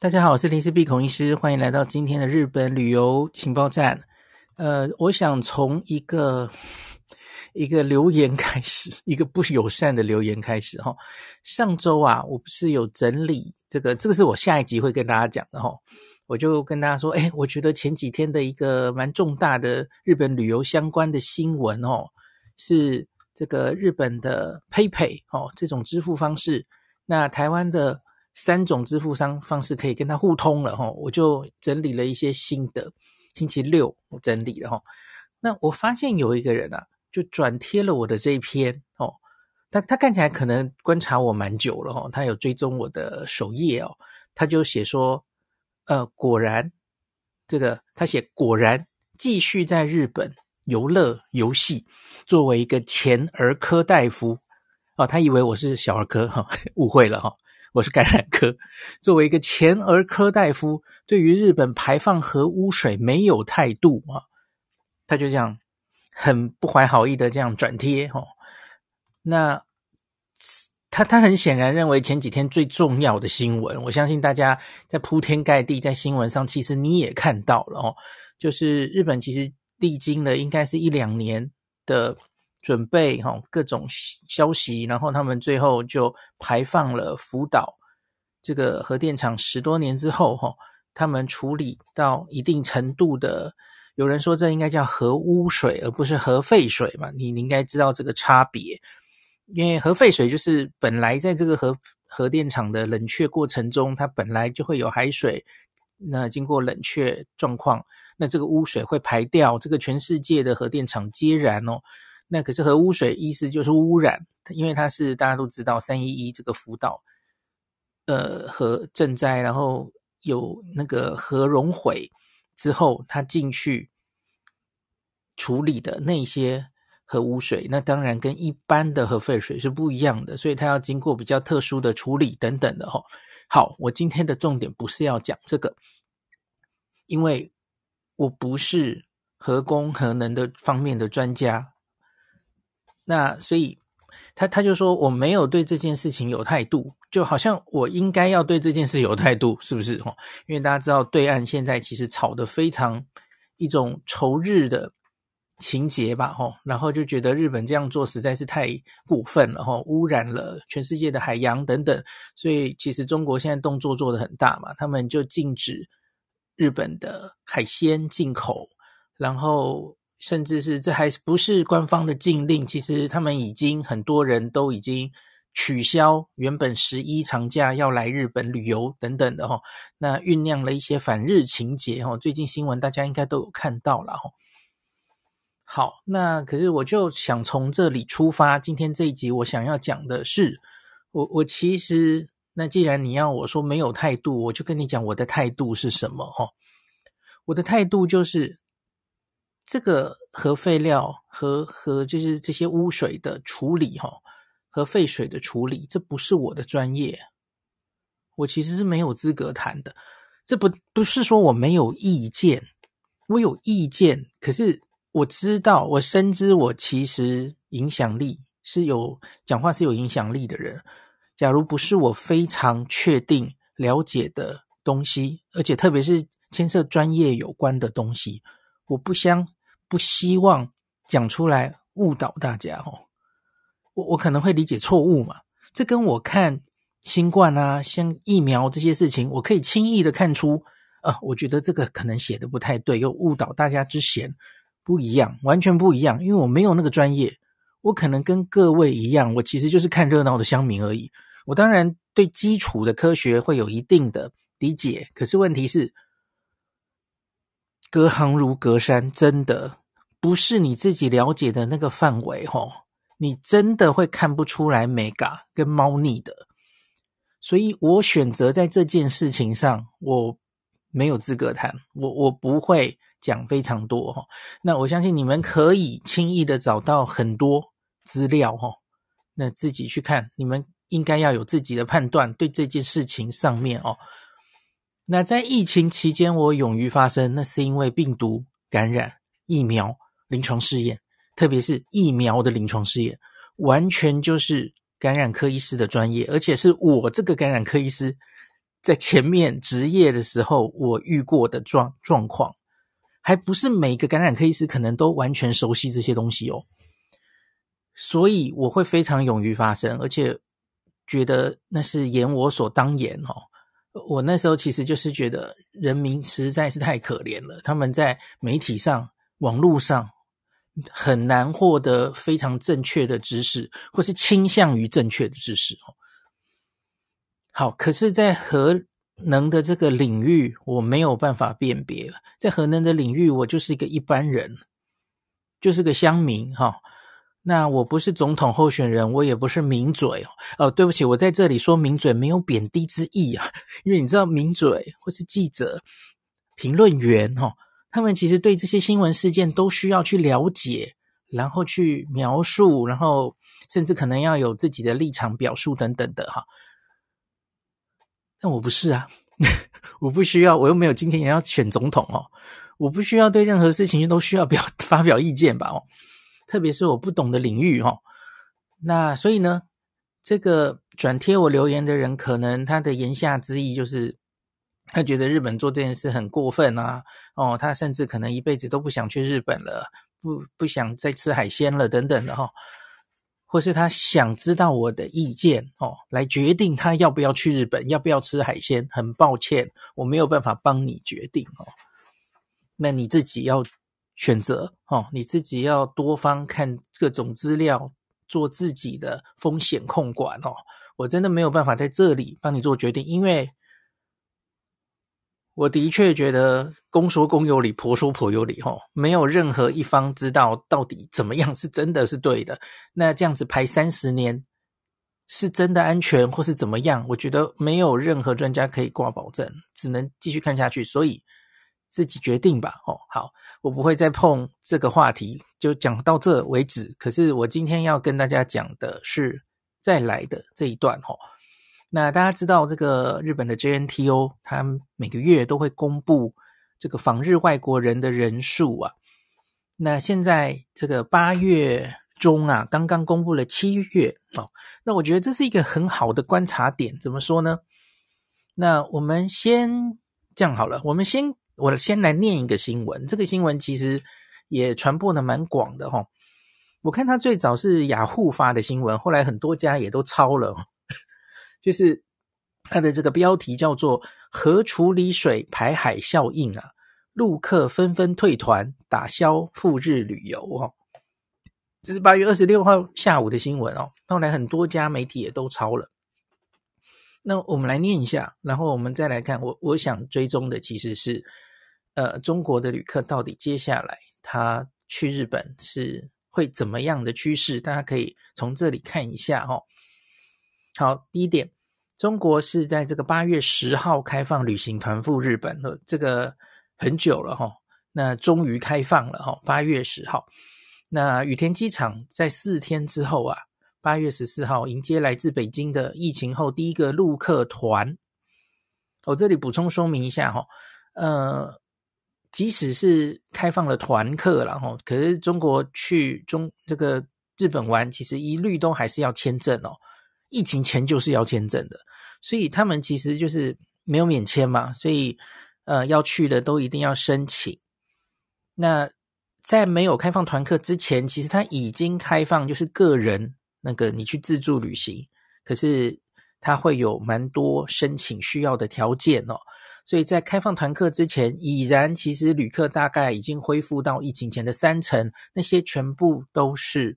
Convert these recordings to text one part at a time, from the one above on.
大家好，我是林氏璧孔医师，欢迎来到今天的日本旅游情报站。呃，我想从一个一个留言开始，一个不友善的留言开始哈。上周啊，我不是有整理这个，这个是我下一集会跟大家讲的哈。我就跟大家说，哎，我觉得前几天的一个蛮重大的日本旅游相关的新闻哦，是这个日本的 PayPay 哦，这种支付方式，那台湾的。三种支付商方式可以跟他互通了哈，我就整理了一些心得。星期六我整理了哈，那我发现有一个人啊，就转贴了我的这一篇哦，他他看起来可能观察我蛮久了哈，他有追踪我的首页哦，他就写说，呃，果然这个他写果然继续在日本游乐游戏，作为一个前儿科大夫哦，他以为我是小儿科哈，误会了哈。我是感染科，作为一个前儿科大夫，对于日本排放核污水没有态度啊，他就这样很不怀好意的这样转贴哦。那他他很显然认为前几天最重要的新闻，我相信大家在铺天盖地在新闻上，其实你也看到了哦，就是日本其实历经了应该是一两年的。准备哈各种消息，然后他们最后就排放了福岛这个核电厂十多年之后哈，他们处理到一定程度的，有人说这应该叫核污水，而不是核废水嘛？你你应该知道这个差别，因为核废水就是本来在这个核核电厂的冷却过程中，它本来就会有海水，那经过冷却状况，那这个污水会排掉，这个全世界的核电厂皆然哦。那可是核污水，意思就是污染，因为它是大家都知道三一一这个福岛，呃，核震灾，然后有那个核熔毁之后，它进去处理的那些核污水，那当然跟一般的核废水是不一样的，所以它要经过比较特殊的处理等等的齁。好，我今天的重点不是要讲这个，因为我不是核工核能的方面的专家。那所以他他就说我没有对这件事情有态度，就好像我应该要对这件事有态度，是不是？哦，因为大家知道对岸现在其实炒得非常一种仇日的情节吧，哈，然后就觉得日本这样做实在是太过分了，哈，污染了全世界的海洋等等，所以其实中国现在动作做得很大嘛，他们就禁止日本的海鲜进口，然后。甚至是这还不是官方的禁令，其实他们已经很多人都已经取消原本十一长假要来日本旅游等等的哈，那酝酿了一些反日情节哈，最近新闻大家应该都有看到了哈。好，那可是我就想从这里出发，今天这一集我想要讲的是，我我其实那既然你要我说没有态度，我就跟你讲我的态度是什么哈，我的态度就是。这个核废料和和就是这些污水的处理哈，核废水的处理，这不是我的专业，我其实是没有资格谈的。这不不是说我没有意见，我有意见，可是我知道，我深知我其实影响力是有，讲话是有影响力的人。假如不是我非常确定了解的东西，而且特别是牵涉专业有关的东西，我不相。不希望讲出来误导大家哦，我我可能会理解错误嘛，这跟我看新冠啊、像疫苗这些事情，我可以轻易的看出，呃，我觉得这个可能写的不太对，又误导大家之嫌，不一样，完全不一样，因为我没有那个专业，我可能跟各位一样，我其实就是看热闹的乡民而已，我当然对基础的科学会有一定的理解，可是问题是。隔行如隔山，真的不是你自己了解的那个范围吼，你真的会看不出来眉角跟猫腻的。所以我选择在这件事情上，我没有资格谈，我我不会讲非常多哈。那我相信你们可以轻易的找到很多资料哈，那自己去看，你们应该要有自己的判断，对这件事情上面哦。那在疫情期间，我勇于发声，那是因为病毒感染、疫苗临床试验，特别是疫苗的临床试验，完全就是感染科医师的专业，而且是我这个感染科医师在前面执业的时候我遇过的状状况，还不是每个感染科医师可能都完全熟悉这些东西哦。所以我会非常勇于发声，而且觉得那是言我所当言哦。我那时候其实就是觉得人民实在是太可怜了，他们在媒体上、网络上很难获得非常正确的知识，或是倾向于正确的知识。好，可是，在核能的这个领域，我没有办法辨别。在核能的领域，我就是一个一般人，就是个乡民哈。那我不是总统候选人，我也不是名嘴哦。哦，对不起，我在这里说名嘴没有贬低之意啊，因为你知道名嘴或是记者、评论员哦，他们其实对这些新闻事件都需要去了解，然后去描述，然后甚至可能要有自己的立场表述等等的哈。但我不是啊，我不需要，我又没有今天也要选总统哦，我不需要对任何事情都需要表发表意见吧哦。特别是我不懂的领域，哈，那所以呢，这个转贴我留言的人，可能他的言下之意就是，他觉得日本做这件事很过分啊，哦，他甚至可能一辈子都不想去日本了，不不想再吃海鲜了，等等的哈，或是他想知道我的意见哦，来决定他要不要去日本，要不要吃海鲜。很抱歉，我没有办法帮你决定哦，那你自己要。选择哦，你自己要多方看各种资料，做自己的风险控管哦。我真的没有办法在这里帮你做决定，因为我的确觉得公说公有理，婆说婆有理哦。没有任何一方知道到底怎么样是真的是对的。那这样子排三十年是真的安全，或是怎么样？我觉得没有任何专家可以挂保证，只能继续看下去。所以。自己决定吧，哦，好，我不会再碰这个话题，就讲到这为止。可是我今天要跟大家讲的是再来的这一段，哦，那大家知道这个日本的 JNTO，他每个月都会公布这个访日外国人的人数啊。那现在这个八月中啊，刚刚公布了七月，哦，那我觉得这是一个很好的观察点。怎么说呢？那我们先这样好了，我们先。我先来念一个新闻，这个新闻其实也传播的蛮广的哈。我看它最早是雅虎发的新闻，后来很多家也都抄了。就是它的这个标题叫做“核处理水排海效应啊，陆客纷纷退团，打消赴日旅游”哦。这是八月二十六号下午的新闻哦。后来很多家媒体也都抄了。那我们来念一下，然后我们再来看。我我想追踪的其实是。呃，中国的旅客到底接下来他去日本是会怎么样的趋势？大家可以从这里看一下哦。好，第一点，中国是在这个八月十号开放旅行团赴日本了，这个很久了哈。那终于开放了哈，八月十号。那羽田机场在四天之后啊，八月十四号迎接来自北京的疫情后第一个陆客团。我这里补充说明一下哈，呃。即使是开放了团客了哈，可是中国去中这个日本玩，其实一律都还是要签证哦。疫情前就是要签证的，所以他们其实就是没有免签嘛，所以呃要去的都一定要申请。那在没有开放团客之前，其实他已经开放，就是个人那个你去自助旅行，可是他会有蛮多申请需要的条件哦。所以在开放团客之前，已然其实旅客大概已经恢复到疫情前的三成，那些全部都是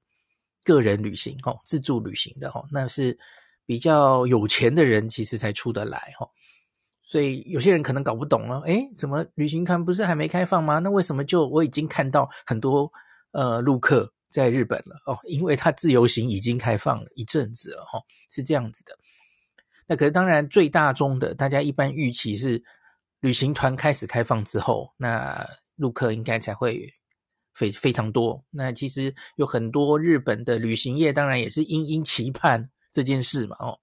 个人旅行哦，自助旅行的哦，那是比较有钱的人其实才出得来哦。所以有些人可能搞不懂了，诶，怎么旅行团不是还没开放吗？那为什么就我已经看到很多呃陆客在日本了哦？因为他自由行已经开放了一阵子了哦，是这样子的。那可是当然最大宗的，大家一般预期是。旅行团开始开放之后，那陆客应该才会非非常多。那其实有很多日本的旅行业，当然也是殷殷期盼这件事嘛，哦，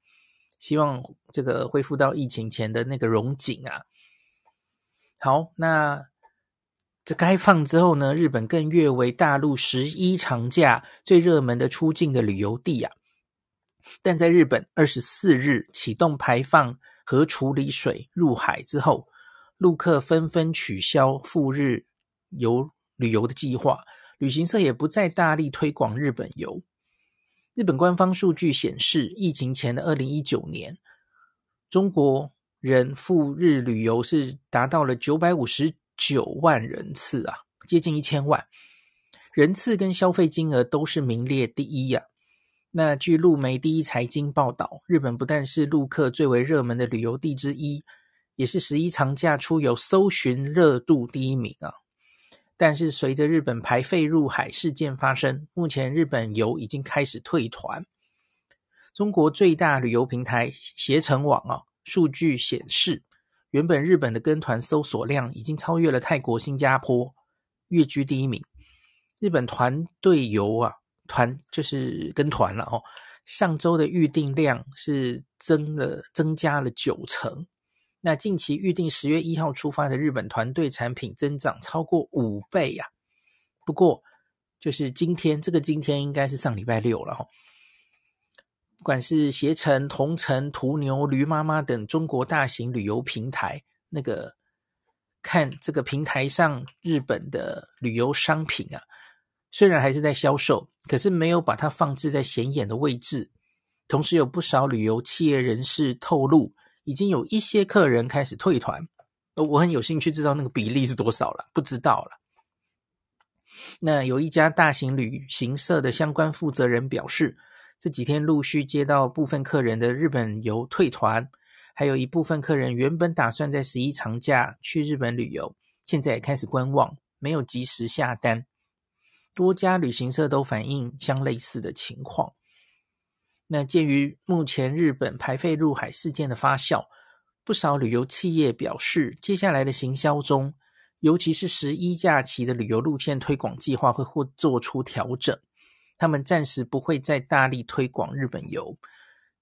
希望这个恢复到疫情前的那个荣景啊。好，那这开放之后呢，日本更跃为大陆十一长假最热门的出境的旅游地啊。但在日本二十四日启动排放。核处理水入海之后，陆客纷纷取消赴日游旅游的计划，旅行社也不再大力推广日本游。日本官方数据显示，疫情前的二零一九年，中国人赴日旅游是达到了九百五十九万人次啊，接近一千万人次，跟消费金额都是名列第一呀、那据陆媒第一财经报道，日本不但是陆客最为热门的旅游地之一，也是十一长假出游搜寻热度第一名啊。但是随着日本排废入海事件发生，目前日本游已经开始退团。中国最大旅游平台携程网啊，数据显示，原本日本的跟团搜索量已经超越了泰国、新加坡，跃居第一名。日本团队游啊。团就是跟团了哦，上周的预订量是增了，增加了九成。那近期预定十月一号出发的日本团队产品增长超过五倍呀、啊。不过，就是今天这个今天应该是上礼拜六了哈。不管是携程、同程、途牛、驴妈妈等中国大型旅游平台，那个看这个平台上日本的旅游商品啊。虽然还是在销售，可是没有把它放置在显眼的位置。同时，有不少旅游企业人士透露，已经有一些客人开始退团。我很有兴趣知道那个比例是多少了，不知道了。那有一家大型旅行社的相关负责人表示，这几天陆续接到部分客人的日本游退团，还有一部分客人原本打算在十一长假去日本旅游，现在也开始观望，没有及时下单。多家旅行社都反映相类似的情况。那鉴于目前日本排废入海事件的发酵，不少旅游企业表示，接下来的行销中，尤其是十一假期的旅游路线推广计划会或做出调整。他们暂时不会再大力推广日本游，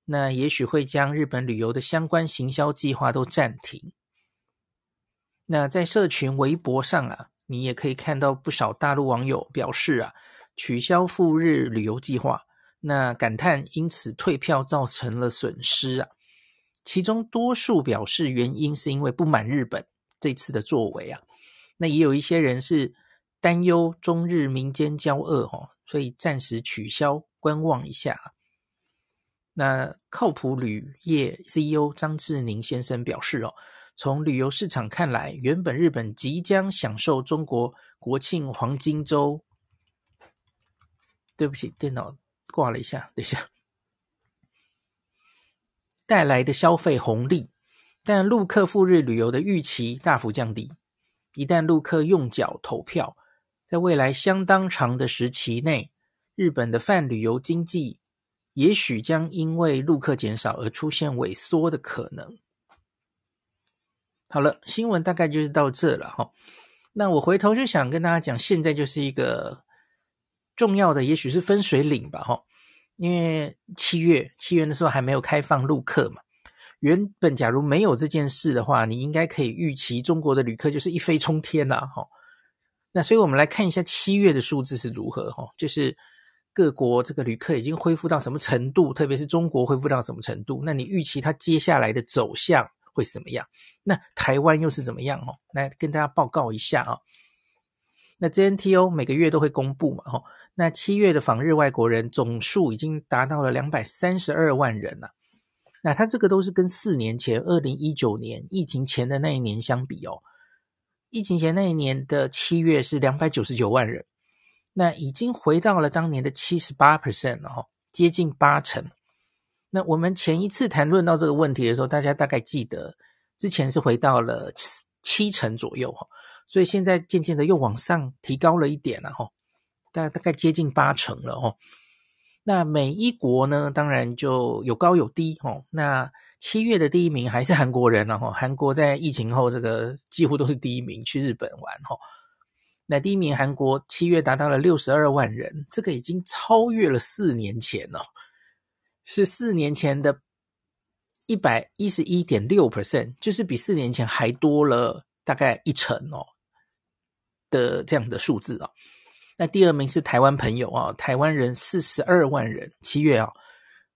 那也许会将日本旅游的相关行销计划都暂停。那在社群微博上啊。你也可以看到不少大陆网友表示啊，取消赴日旅游计划，那感叹因此退票造成了损失啊。其中多数表示原因是因为不满日本这次的作为啊，那也有一些人是担忧中日民间交恶哦，所以暂时取消观望一下。那靠谱旅业 CEO 张志宁先生表示哦。从旅游市场看来，原本日本即将享受中国国庆黄金周，对不起，电脑挂了一下，等一下，带来的消费红利，但陆客赴日旅游的预期大幅降低。一旦陆客用脚投票，在未来相当长的时期内，日本的泛旅游经济也许将因为陆客减少而出现萎缩的可能。好了，新闻大概就是到这了哈。那我回头就想跟大家讲，现在就是一个重要的，也许是分水岭吧哈。因为七月七月的时候还没有开放陆客嘛。原本假如没有这件事的话，你应该可以预期中国的旅客就是一飞冲天了哈。那所以我们来看一下七月的数字是如何哈，就是各国这个旅客已经恢复到什么程度，特别是中国恢复到什么程度？那你预期它接下来的走向？会是怎么样？那台湾又是怎么样？哦，来跟大家报告一下啊。那 JNTO 每个月都会公布嘛，哈。那七月的访日外国人总数已经达到了两百三十二万人了。那它这个都是跟四年前二零一九年疫情前的那一年相比哦。疫情前那一年的七月是两百九十九万人，那已经回到了当年的七十八 percent 了，哈，接近八成。那我们前一次谈论到这个问题的时候，大家大概记得之前是回到了七七成左右哈，所以现在渐渐的又往上提高了一点了哈，大大概接近八成了哦。那每一国呢，当然就有高有低哦。那七月的第一名还是韩国人了哈，韩国在疫情后这个几乎都是第一名去日本玩哈。那第一名韩国七月达到了六十二万人，这个已经超越了四年前哦。是四年前的一百一十一点六 percent，就是比四年前还多了大概一成哦的这样的数字、哦。那第二名是台湾朋友啊、哦，台湾人四十二万人，七月啊、哦，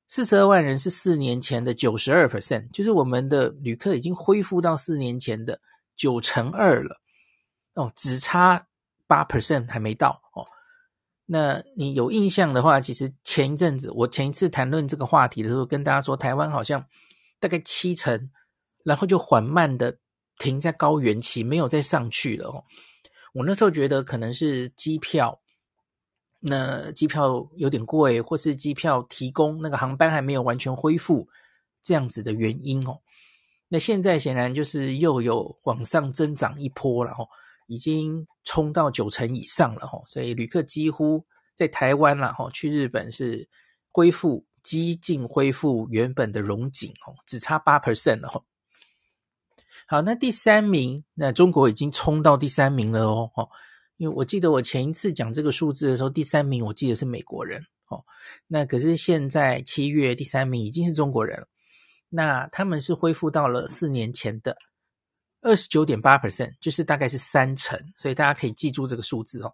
四十二万人是四年前的九十二 percent，就是我们的旅客已经恢复到四年前的九成二了。哦，只差八 percent 还没到哦。那你有印象的话，其实前一阵子我前一次谈论这个话题的时候，跟大家说台湾好像大概七成，然后就缓慢的停在高原期，没有再上去了哦。我那时候觉得可能是机票，那机票有点贵，或是机票提供那个航班还没有完全恢复这样子的原因哦。那现在显然就是又有往上增长一波了哦。已经冲到九成以上了哈，所以旅客几乎在台湾了哈，去日本是恢复，几近恢复原本的荣景哦，只差八 percent 了哈。好，那第三名，那中国已经冲到第三名了哦，因为我记得我前一次讲这个数字的时候，第三名我记得是美国人哦，那可是现在七月第三名已经是中国人了，那他们是恢复到了四年前的。二十九点八 percent，就是大概是三成，所以大家可以记住这个数字哦。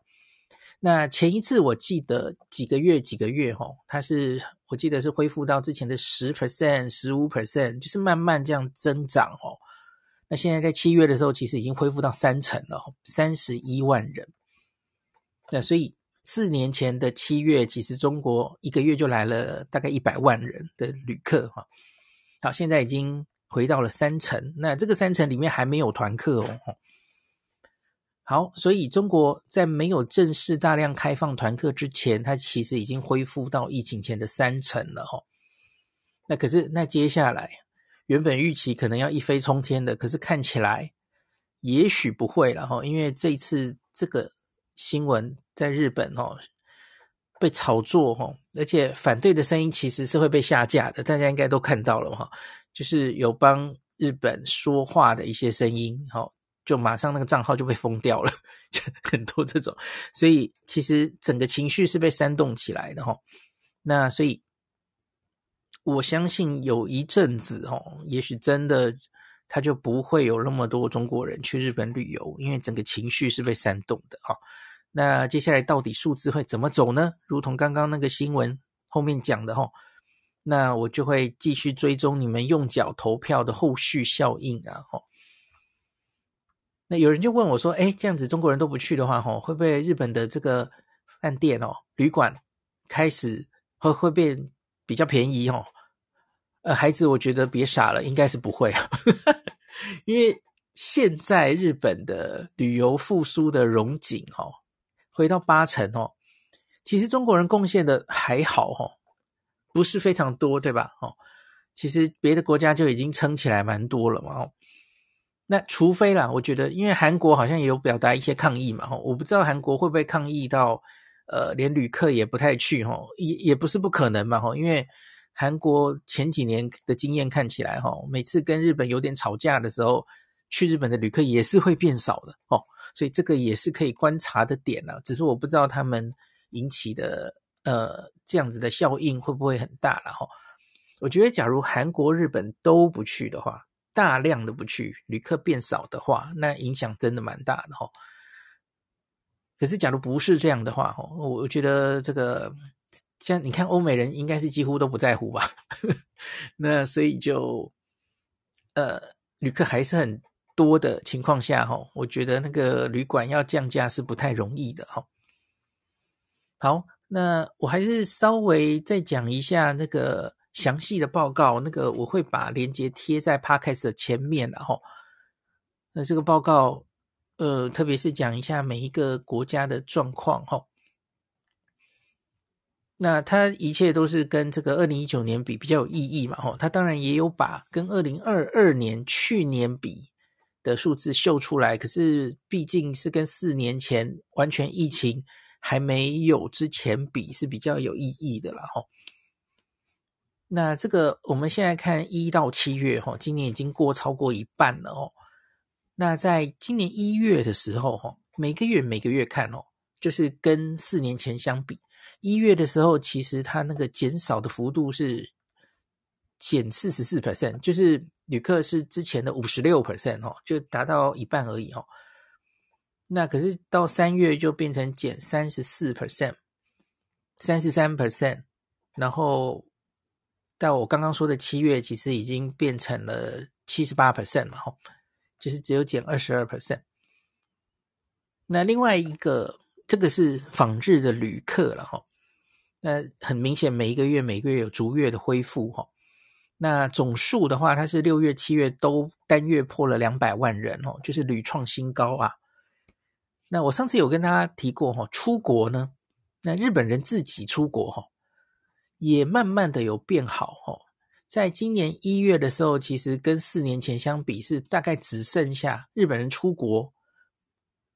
那前一次我记得几个月几个月哦，它是我记得是恢复到之前的十 percent、十五 percent，就是慢慢这样增长哦。那现在在七月的时候，其实已经恢复到三成了，三十一万人。那所以四年前的七月，其实中国一个月就来了大概一百万人的旅客哈。好，现在已经。回到了三成，那这个三成里面还没有团客哦。好，所以中国在没有正式大量开放团客之前，它其实已经恢复到疫情前的三成了哈。那可是，那接下来原本预期可能要一飞冲天的，可是看起来也许不会了哈，因为这一次这个新闻在日本哦被炒作哈，而且反对的声音其实是会被下架的，大家应该都看到了哈。就是有帮日本说话的一些声音，哈，就马上那个账号就被封掉了，就 很多这种，所以其实整个情绪是被煽动起来的哈。那所以我相信有一阵子哦，也许真的他就不会有那么多中国人去日本旅游，因为整个情绪是被煽动的哈。那接下来到底数字会怎么走呢？如同刚刚那个新闻后面讲的哈。那我就会继续追踪你们用脚投票的后续效应啊！吼，那有人就问我说：“哎，这样子中国人都不去的话，哈，会不会日本的这个饭店哦、旅馆开始会会变比较便宜？”哦，呃，孩子，我觉得别傻了，应该是不会啊，因为现在日本的旅游复苏的荣景哦，回到八成哦，其实中国人贡献的还好哦。不是非常多，对吧？哦，其实别的国家就已经撑起来蛮多了嘛。哦，那除非啦，我觉得，因为韩国好像也有表达一些抗议嘛。哦，我不知道韩国会不会抗议到，呃，连旅客也不太去。哦，也也不是不可能嘛。哦，因为韩国前几年的经验看起来，哈，每次跟日本有点吵架的时候，去日本的旅客也是会变少的。哦，所以这个也是可以观察的点了。只是我不知道他们引起的。呃，这样子的效应会不会很大了哈？我觉得，假如韩国、日本都不去的话，大量的不去，旅客变少的话，那影响真的蛮大的哈。可是，假如不是这样的话，哈，我觉得这个像你看，欧美人应该是几乎都不在乎吧？那所以就呃，旅客还是很多的情况下，哈，我觉得那个旅馆要降价是不太容易的哈。好。那我还是稍微再讲一下那个详细的报告，那个我会把链接贴在 Podcast 的前面，然后，那这个报告，呃，特别是讲一下每一个国家的状况，哈。那它一切都是跟这个二零一九年比比较有意义嘛，吼。它当然也有把跟二零二二年去年比的数字秀出来，可是毕竟是跟四年前完全疫情。还没有之前比是比较有意义的了吼。那这个我们现在看一到七月哈，今年已经过超过一半了哦。那在今年一月的时候哈，每个月每个月看哦，就是跟四年前相比，一月的时候其实它那个减少的幅度是减四十四 percent，就是旅客是之前的五十六 percent 哦，就达到一半而已哦。那可是到三月就变成减三十四 percent，三十三 percent，然后到我刚刚说的七月，其实已经变成了七十八 percent 嘛，吼，就是只有减二十二 percent。那另外一个，这个是访日的旅客了，哈。那很明显，每一个月每个月有逐月的恢复，哈。那总数的话，它是六月、七月都单月破了两百万人，哦，就是屡创新高啊。那我上次有跟大家提过，哈，出国呢，那日本人自己出国，哈。也慢慢的有变好哦，在今年一月的时候，其实跟四年前相比，是大概只剩下日本人出国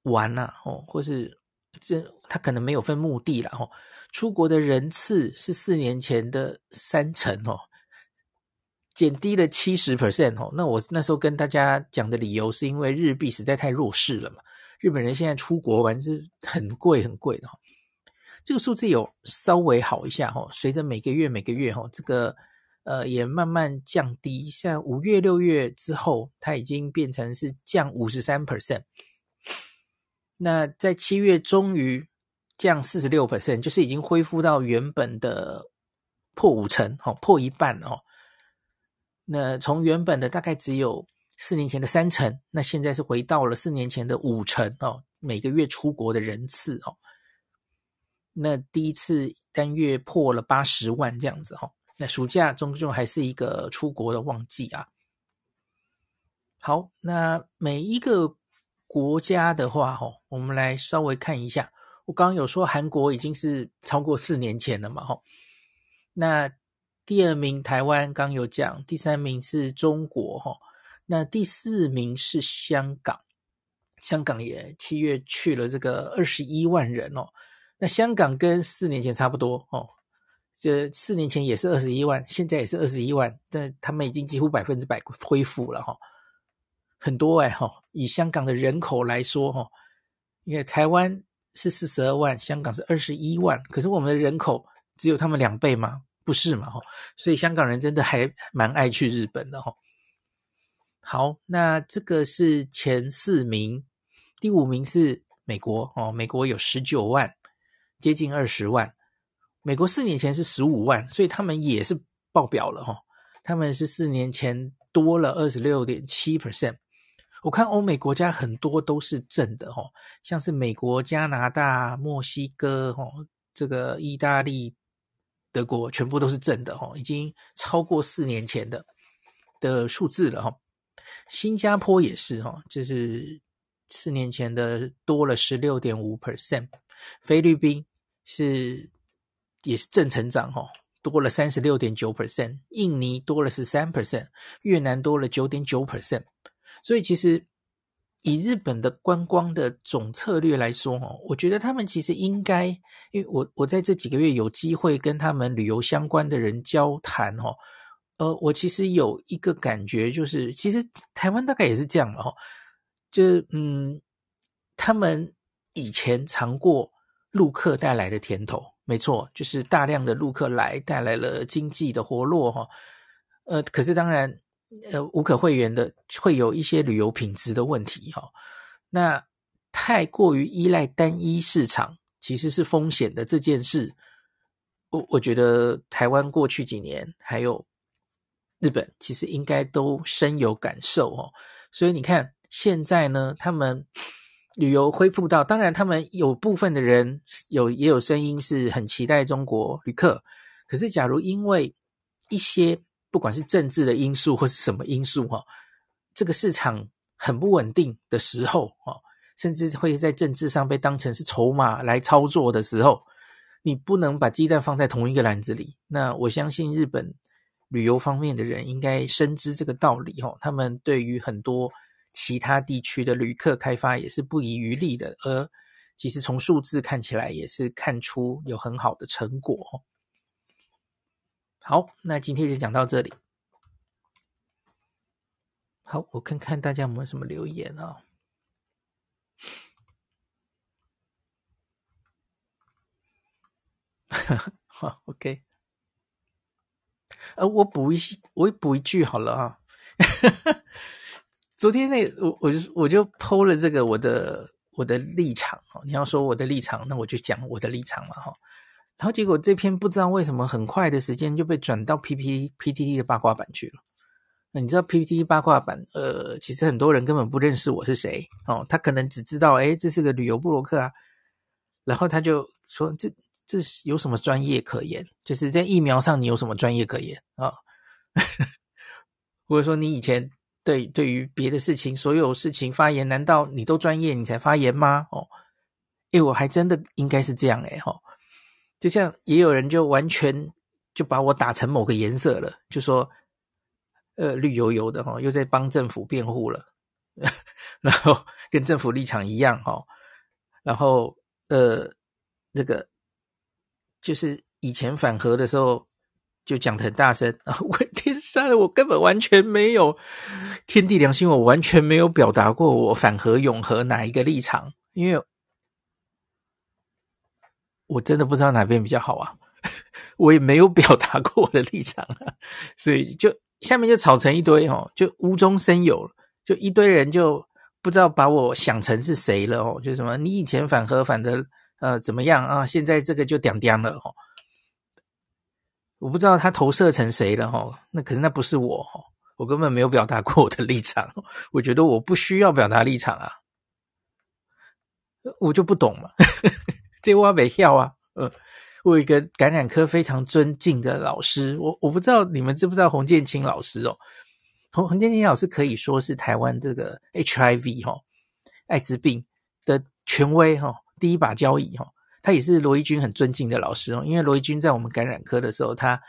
玩呐，哦，或是这他可能没有分目的了哦，出国的人次是四年前的三成哦，减低了七十 percent 哦。那我那时候跟大家讲的理由，是因为日币实在太弱势了嘛，日本人现在出国玩是很贵很贵的。这个数字有稍微好一下哦，随着每个月每个月哦，这个呃也慢慢降低。像五月六月之后，它已经变成是降五十三 percent。那在七月终于降四十六 percent，就是已经恢复到原本的破五成哈，破一半哦。那从原本的大概只有四年前的三成，那现在是回到了四年前的五成哦。每个月出国的人次哦。那第一次单月破了八十万这样子哈，那暑假终究还是一个出国的旺季啊。好，那每一个国家的话哈，我们来稍微看一下。我刚刚有说韩国已经是超过四年前了嘛哈。那第二名台湾刚有讲，第三名是中国哈，那第四名是香港，香港也七月去了这个二十一万人哦。那香港跟四年前差不多哦，这四年前也是二十一万，现在也是二十一万，但他们已经几乎百分之百恢复了哈，很多哎哈，以香港的人口来说哈，因为台湾是四十二万，香港是二十一万，可是我们的人口只有他们两倍吗？不是嘛哈，所以香港人真的还蛮爱去日本的哈。好，那这个是前四名，第五名是美国哦，美国有十九万。接近二十万，美国四年前是十五万，所以他们也是爆表了哈。他们是四年前多了二十六点七 percent。我看欧美国家很多都是正的哈，像是美国、加拿大、墨西哥哈，这个意大利、德国全部都是正的哈，已经超过四年前的的数字了哈。新加坡也是哈，就是四年前的多了十六点五 percent。菲律宾。是，也是正成长哈，多了三十六点九 percent，印尼多了十三 percent，越南多了九点九 percent，所以其实以日本的观光的总策略来说哈，我觉得他们其实应该，因为我我在这几个月有机会跟他们旅游相关的人交谈哈，呃，我其实有一个感觉就是，其实台湾大概也是这样的哈，就是嗯，他们以前尝过。陆客带来的甜头，没错，就是大量的陆客来带来了经济的活络哈。呃，可是当然，呃，无可讳言的会有一些旅游品质的问题哈。那太过于依赖单一市场，其实是风险的这件事。我我觉得台湾过去几年还有日本，其实应该都深有感受哦。所以你看现在呢，他们。旅游恢复到，当然他们有部分的人有也有声音是很期待中国旅客，可是假如因为一些不管是政治的因素或是什么因素哈，这个市场很不稳定的时候哈，甚至会在政治上被当成是筹码来操作的时候，你不能把鸡蛋放在同一个篮子里。那我相信日本旅游方面的人应该深知这个道理哈，他们对于很多。其他地区的旅客开发也是不遗余力的，而其实从数字看起来也是看出有很好的成果。好，那今天就讲到这里。好，我看看大家有没有什么留言啊？好，OK。呃，我补一，我补一句好了啊。昨天那我我就我就 PO 了这个我的我的立场，你要说我的立场，那我就讲我的立场嘛哈。然后结果这篇不知道为什么很快的时间就被转到 PPT PTT 的八卦版去了。你知道 P P T 八卦版？呃，其实很多人根本不认识我是谁哦，他可能只知道哎，这是个旅游布洛克啊。然后他就说：“这这有什么专业可言？就是在疫苗上你有什么专业可言啊？或者说你以前对对于别的事情，所有事情发言，难道你都专业你才发言吗？哦，诶，我还真的应该是这样诶哈。”就像也有人就完全就把我打成某个颜色了，就说，呃，绿油油的哈，又在帮政府辩护了，然后跟政府立场一样哈，然后呃，那个就是以前反核的时候就讲的很大声啊，问题是我根本完全没有天地良心，我完全没有表达过我反核永核哪一个立场，因为。我真的不知道哪边比较好啊，我也没有表达过我的立场啊，所以就下面就吵成一堆哦，就无中生有，就一堆人就不知道把我想成是谁了哦，就什么你以前反核反的呃怎么样啊，现在这个就点点了哦，我不知道他投射成谁了哦，那可是那不是我哦，我根本没有表达过我的立场，我觉得我不需要表达立场啊，我就不懂嘛。这我没跳啊，呃，我有一个感染科非常尊敬的老师，我我不知道你们知不知道洪建清老师哦，洪洪建清老师可以说是台湾这个 HIV 哈、哦，艾滋病的权威哈、哦，第一把交椅哈、哦，他也是罗一军很尊敬的老师哦，因为罗一军在我们感染科的时候，他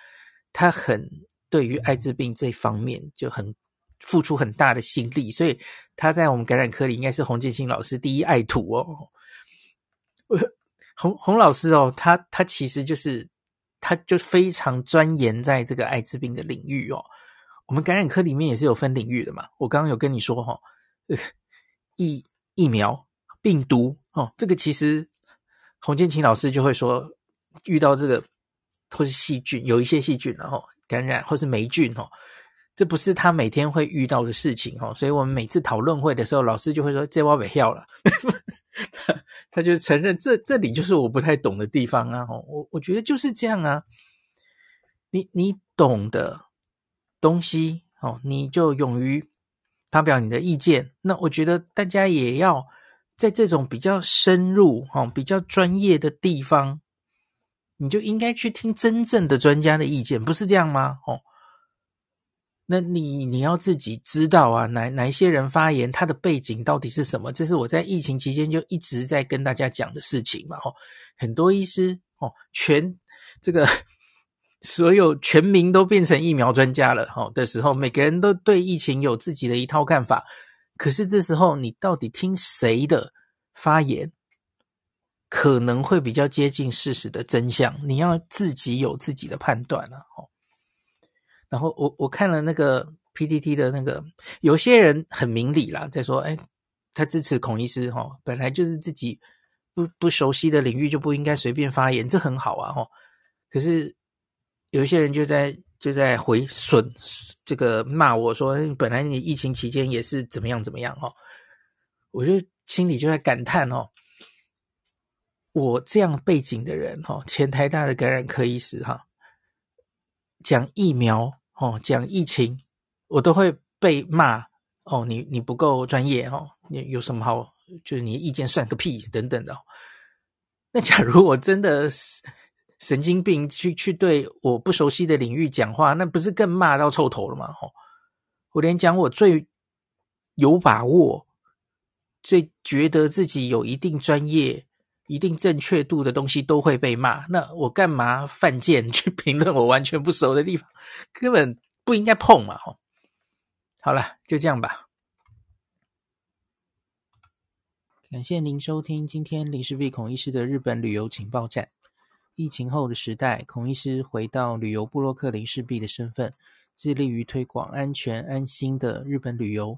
他很对于艾滋病这方面就很付出很大的心力，所以他在我们感染科里应该是洪建清老师第一爱徒哦。洪洪老师哦，他他其实就是，他就非常钻研在这个艾滋病的领域哦。我们感染科里面也是有分领域的嘛。我刚刚有跟你说哈、哦，疫疫苗、病毒哦，这个其实洪建清老师就会说，遇到这个或是细菌，有一些细菌然后感染，或是霉菌哦，这不是他每天会遇到的事情哦。所以我们每次讨论会的时候，老师就会说：“这我不要了。”他 他就承认这这里就是我不太懂的地方啊！我我觉得就是这样啊。你你懂的东西哦，你就勇于发表你的意见。那我觉得大家也要在这种比较深入、哈比较专业的地方，你就应该去听真正的专家的意见，不是这样吗？哦。那你你要自己知道啊，哪哪一些人发言，他的背景到底是什么？这是我在疫情期间就一直在跟大家讲的事情嘛。哦，很多医师哦，全这个所有全民都变成疫苗专家了哦的时候，每个人都对疫情有自己的一套看法。可是这时候，你到底听谁的发言，可能会比较接近事实的真相？你要自己有自己的判断了哦。然后我我看了那个 PTT 的那个，有些人很明理啦，在说，哎，他支持孔医师哈，本来就是自己不不熟悉的领域，就不应该随便发言，这很好啊哈。可是有一些人就在就在回损这个骂我说，本来你疫情期间也是怎么样怎么样哈，我就心里就在感叹哦，我这样背景的人哈，前台大的感染科医师哈，讲疫苗。哦，讲疫情，我都会被骂哦。你你不够专业哦，你有什么好？就是你意见算个屁等等的。那假如我真的神经病，去去对我不熟悉的领域讲话，那不是更骂到臭头了吗？哦，我连讲我最有把握、最觉得自己有一定专业、一定正确度的东西都会被骂，那我干嘛犯贱去评论我完全不熟的地方？根本不应该碰嘛！好了，就这样吧。感谢您收听今天林氏璧孔医师的日本旅游情报站。疫情后的时代，孔医师回到旅游部落客林氏璧的身份，致力于推广安全安心的日本旅游，